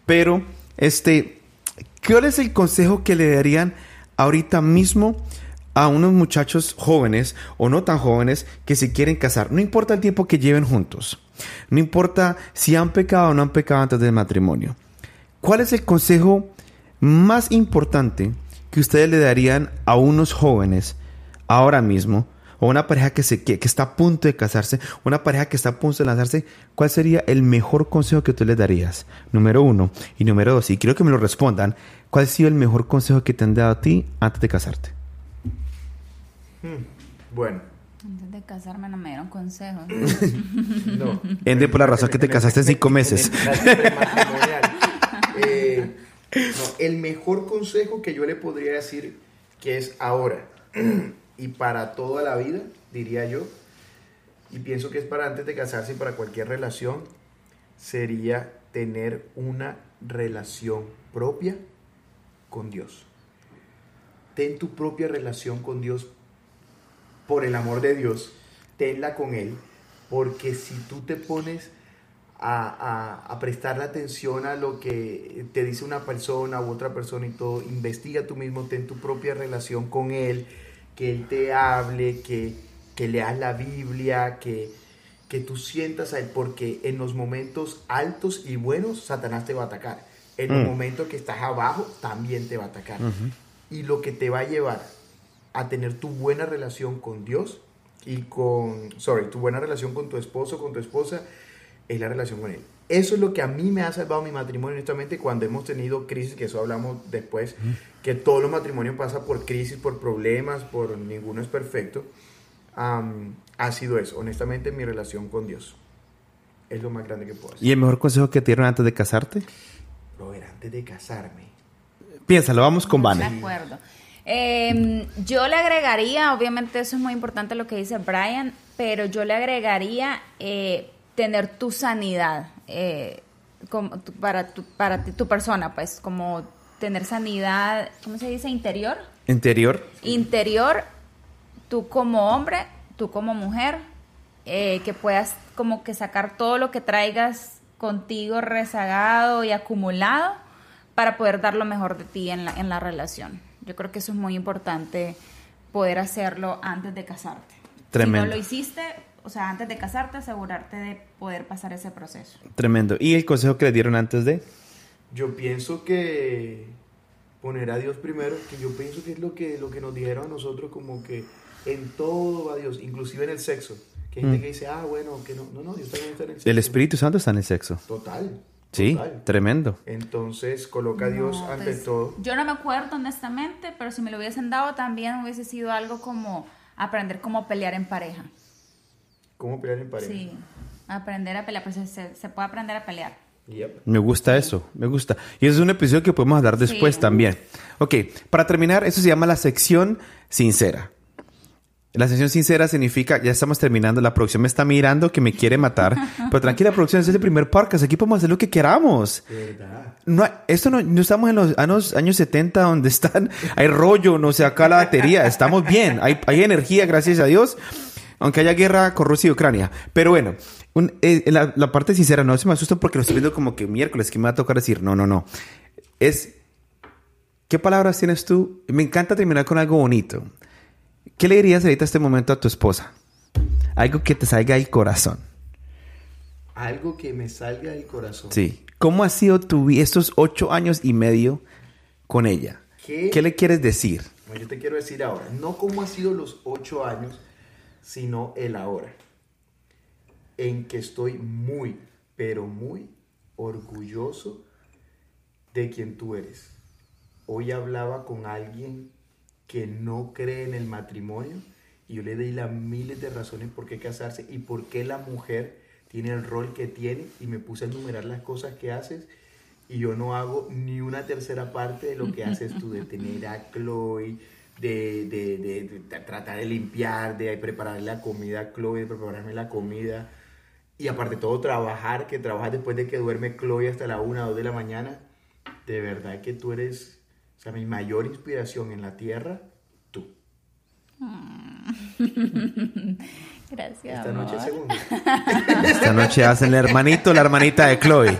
Pero, este, ¿cuál es el consejo que le darían ahorita mismo a unos muchachos jóvenes o no tan jóvenes que se quieren casar. No importa el tiempo que lleven juntos. No importa si han pecado o no han pecado antes del matrimonio. ¿Cuál es el consejo más importante que ustedes le darían a unos jóvenes ahora mismo? O una pareja que, se, que, está a punto de casarse, una pareja que está a punto de lanzarse, ¿cuál sería el mejor consejo que tú les darías? Número uno. Y número dos, y quiero que me lo respondan, ¿cuál ha sido el mejor consejo que te han dado a ti antes de casarte? Hmm, bueno. Antes de casarme no me dieron consejos. (laughs) no. Ende por la razón que te casaste en cinco meses. Eh, el mejor consejo que yo le podría decir que es ahora y para toda la vida, diría yo, y pienso que es para antes de casarse y para cualquier relación, sería tener una relación propia con Dios. Ten tu propia relación con Dios por el amor de Dios, tenla con Él, porque si tú te pones a, a, prestarle atención a lo que te dice una persona u otra persona y todo. Investiga tú mismo, ten tu propia relación con Él, que Él te hable, que, que leas la Biblia, que, que tú sientas a Él, porque en los momentos altos y buenos, Satanás te va a atacar. En los mm. momentos que estás abajo, también te va a atacar. Y lo que te va a llevar a tener tu buena relación con Dios y con, sorry, tu buena relación con tu esposo, con tu esposa, es la relación con Él. Eso es lo que a mí me ha salvado mi matrimonio, honestamente, cuando hemos tenido crisis, que eso hablamos después, que todos los matrimonios pasan por crisis, por problemas, por ninguno es perfecto. ha sido eso, honestamente, mi relación con Dios. Es lo más grande que puedo hacer. ¿Y el mejor consejo que te dieron antes de casarte? ver, antes de casarme. Piénsalo, vamos con Vane. De acuerdo. Em, yo le agregaría, obviamente eso es muy importante lo que dice Brian, pero yo le agregaría eh, tener tu sanidad eh, como, para, tu, para tu persona, pues como tener sanidad, ¿cómo se dice? Interior. Interior. Interior, tú como hombre, tú como mujer, eh, que puedas como que sacar todo lo que traigas contigo rezagado y acumulado para poder dar lo mejor de ti en la, en la relación. Yo creo que eso es muy importante poder hacerlo antes de casarte. Tremendo. Si no lo hiciste, o sea, antes de casarte, asegurarte de poder pasar ese proceso. Tremendo. ¿Y el consejo que le dieron antes de? Yo pienso que poner a Dios primero, que yo pienso que es lo que, lo que nos dijeron a nosotros, como que en todo va Dios, inclusive en el sexo. Que hay gente mm. que dice, ah, bueno, que no, no, no, Dios también está en el sexo. El Espíritu Santo está en el sexo. Total. Sí, tremendo. Entonces coloca a Dios ante pues, todo. Yo no me acuerdo honestamente, pero si me lo hubiesen dado también hubiese sido algo como aprender cómo pelear en pareja. ¿Cómo pelear en pareja? Sí, aprender a pelear, pues se, se puede aprender a pelear. Me gusta eso, me gusta. Y eso es un episodio que podemos hablar después también. Ok, para terminar, eso se llama la sección sincera. La sección sincera significa, ya estamos terminando, la producción me está mirando que me quiere matar, (laughs) pero tranquila producción, es el primer podcast, aquí podemos hacer lo que queramos. No, esto no, no estamos en los años, años 70 donde están, (laughs) hay rollo, no se acá la batería, estamos bien, hay, hay energía, gracias a Dios aunque haya guerra con Rusia y Ucrania. Pero bueno, eh, la, la, parte sincera, no se me asusta porque lo estoy viendo como que miércoles, que me va a tocar decir, no, no, no. Es, ¿qué palabras tienes tú? Me encanta terminar con algo bonito. ¿Qué le dirías ahorita a este momento a tu esposa? Algo que te salga del corazón. Algo que me salga del corazón. Sí. ¿Cómo ha sido tu estos ocho años y medio con ella? ¿Qué, ¿Qué le quieres decir? Bueno, yo te quiero decir ahora, no cómo ha sido los ocho años, sino el ahora, en que estoy muy, pero muy orgulloso de quien tú eres. Hoy hablaba con alguien que no cree en el matrimonio y yo le di las miles de razones por qué casarse y por qué la mujer tiene el rol que tiene y me puse a enumerar las cosas que haces y yo no hago ni una tercera parte de lo que haces tú, de tener a Chloe, de, de, tratar de limpiar, de prepararle la comida a Chloe, de prepararme la comida. Y aparte todo, trabajar, que trabajas después de que duerme Chloe hasta la 1 o 2 de la mañana. De verdad que tú eres, sea, mi mayor inspiración en la tierra, tú. (laughs) Gracias. Esta noche segundo. (laughs) Esta noche hacen el hermanito, la hermanita de Chloe.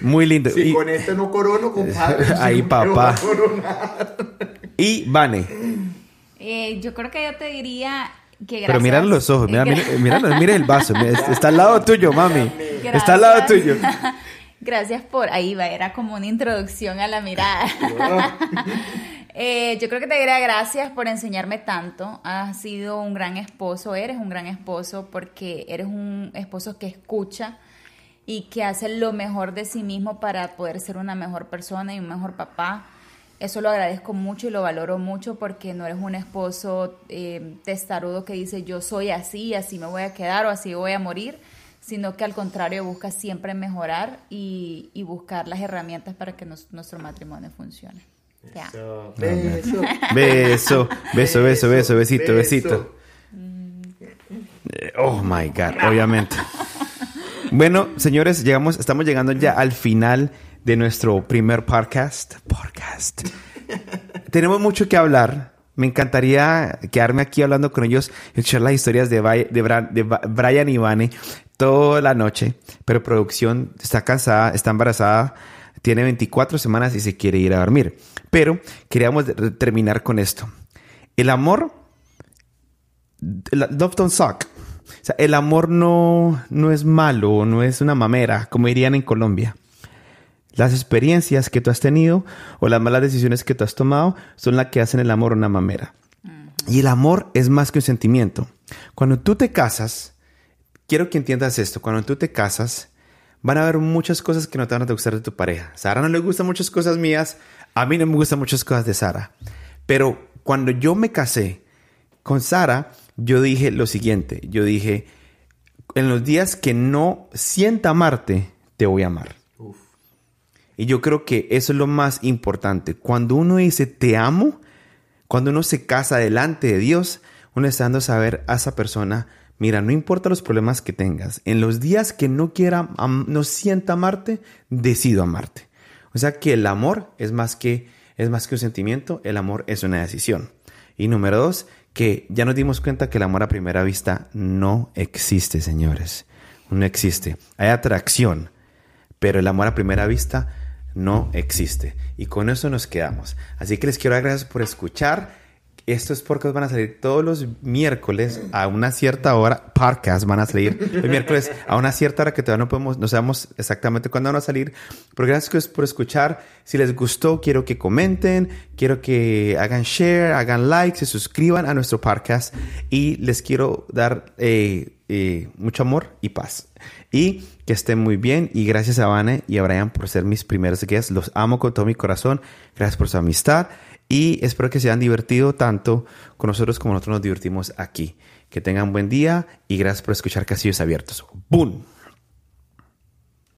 Muy lindo. Si con este no corono, compadre. (laughs) Ahí, papá. Y Vane. Eh, yo creo que yo te diría que gracias. Pero mira los ojos, mira, mira, mira, el vaso. está al lado tuyo, mami. Está al lado tuyo. Gracias por ahí, va, era como una introducción a la mirada. (laughs) Eh, yo creo que te diría gracias por enseñarme tanto. Has sido un gran esposo, eres un gran esposo porque eres un esposo que escucha y que hace lo mejor de sí mismo para poder ser una mejor persona y un mejor papá. Eso lo agradezco mucho y lo valoro mucho porque no eres un esposo eh, testarudo que dice yo soy así, así me voy a quedar o así voy a morir, sino que al contrario busca siempre mejorar y, buscar las herramientas para que nuestro matrimonio funcione. Beso. Beso. beso, beso, beso, beso, besito, besito. Oh my God, obviamente. Bueno, señores, llegamos, estamos llegando ya al final de nuestro primer podcast. Podcast. Tenemos mucho que hablar, Me encantaría quedarme aquí hablando con ellos, escuchar las historias de, Brian y Vane toda la noche, pero producción está cansada, está embarazada, tiene 24 semanas y se quiere ir a dormir. Pero queríamos terminar con esto. El amor, love don't suck. El amor no, no es malo, no es una mamera, como dirían en Colombia. Las experiencias que tú has tenido o las malas decisiones que tú has tomado son las que hacen el amor una mamera. Y el amor es más que un sentimiento. Cuando tú te casas, quiero que entiendas esto, cuando tú te casas, van a haber muchas cosas que no te van a gustar de tu pareja. Sara no le gustan muchas cosas mías, a mí no me gustan muchas cosas de Sara. Pero cuando yo me casé con Sara, yo dije lo siguiente, yo dije, en los días que no sienta amarte, te voy a amar. Y yo creo que eso es lo más importante. Cuando uno dice te amo, cuando uno se casa delante de Dios, uno está dando a saber a esa persona, mira, no importa los problemas que tengas, en los días que no quiera, no sienta amarte, decido amarte. O sea que el amor es más que, es más que un sentimiento, el amor es una decisión. Y número dos, que ya nos dimos cuenta que el amor a primera vista no existe, señores. No existe. Hay atracción, pero el amor a primera vista no existe. Y con eso nos quedamos. Así que les quiero dar gracias por escuchar. Estos podcasts van a salir todos los miércoles a una cierta hora. Podcasts van a salir los miércoles a una cierta hora que todavía no podemos, no sabemos exactamente cuándo van a salir. Pero gracias por escuchar. Si les gustó, quiero que comenten, quiero que hagan share, hagan like, se suscriban a nuestro podcast y les quiero dar eh, eh, mucho amor y paz. Y que estén muy bien. Y gracias a Vane y a Brian por ser mis primeros guests. Los amo con todo mi corazón. Gracias por su amistad. Y espero que se hayan divertido tanto con nosotros como nosotros nos divertimos aquí. Que tengan buen día y gracias por escuchar Casillos Abiertos. ¡Boom!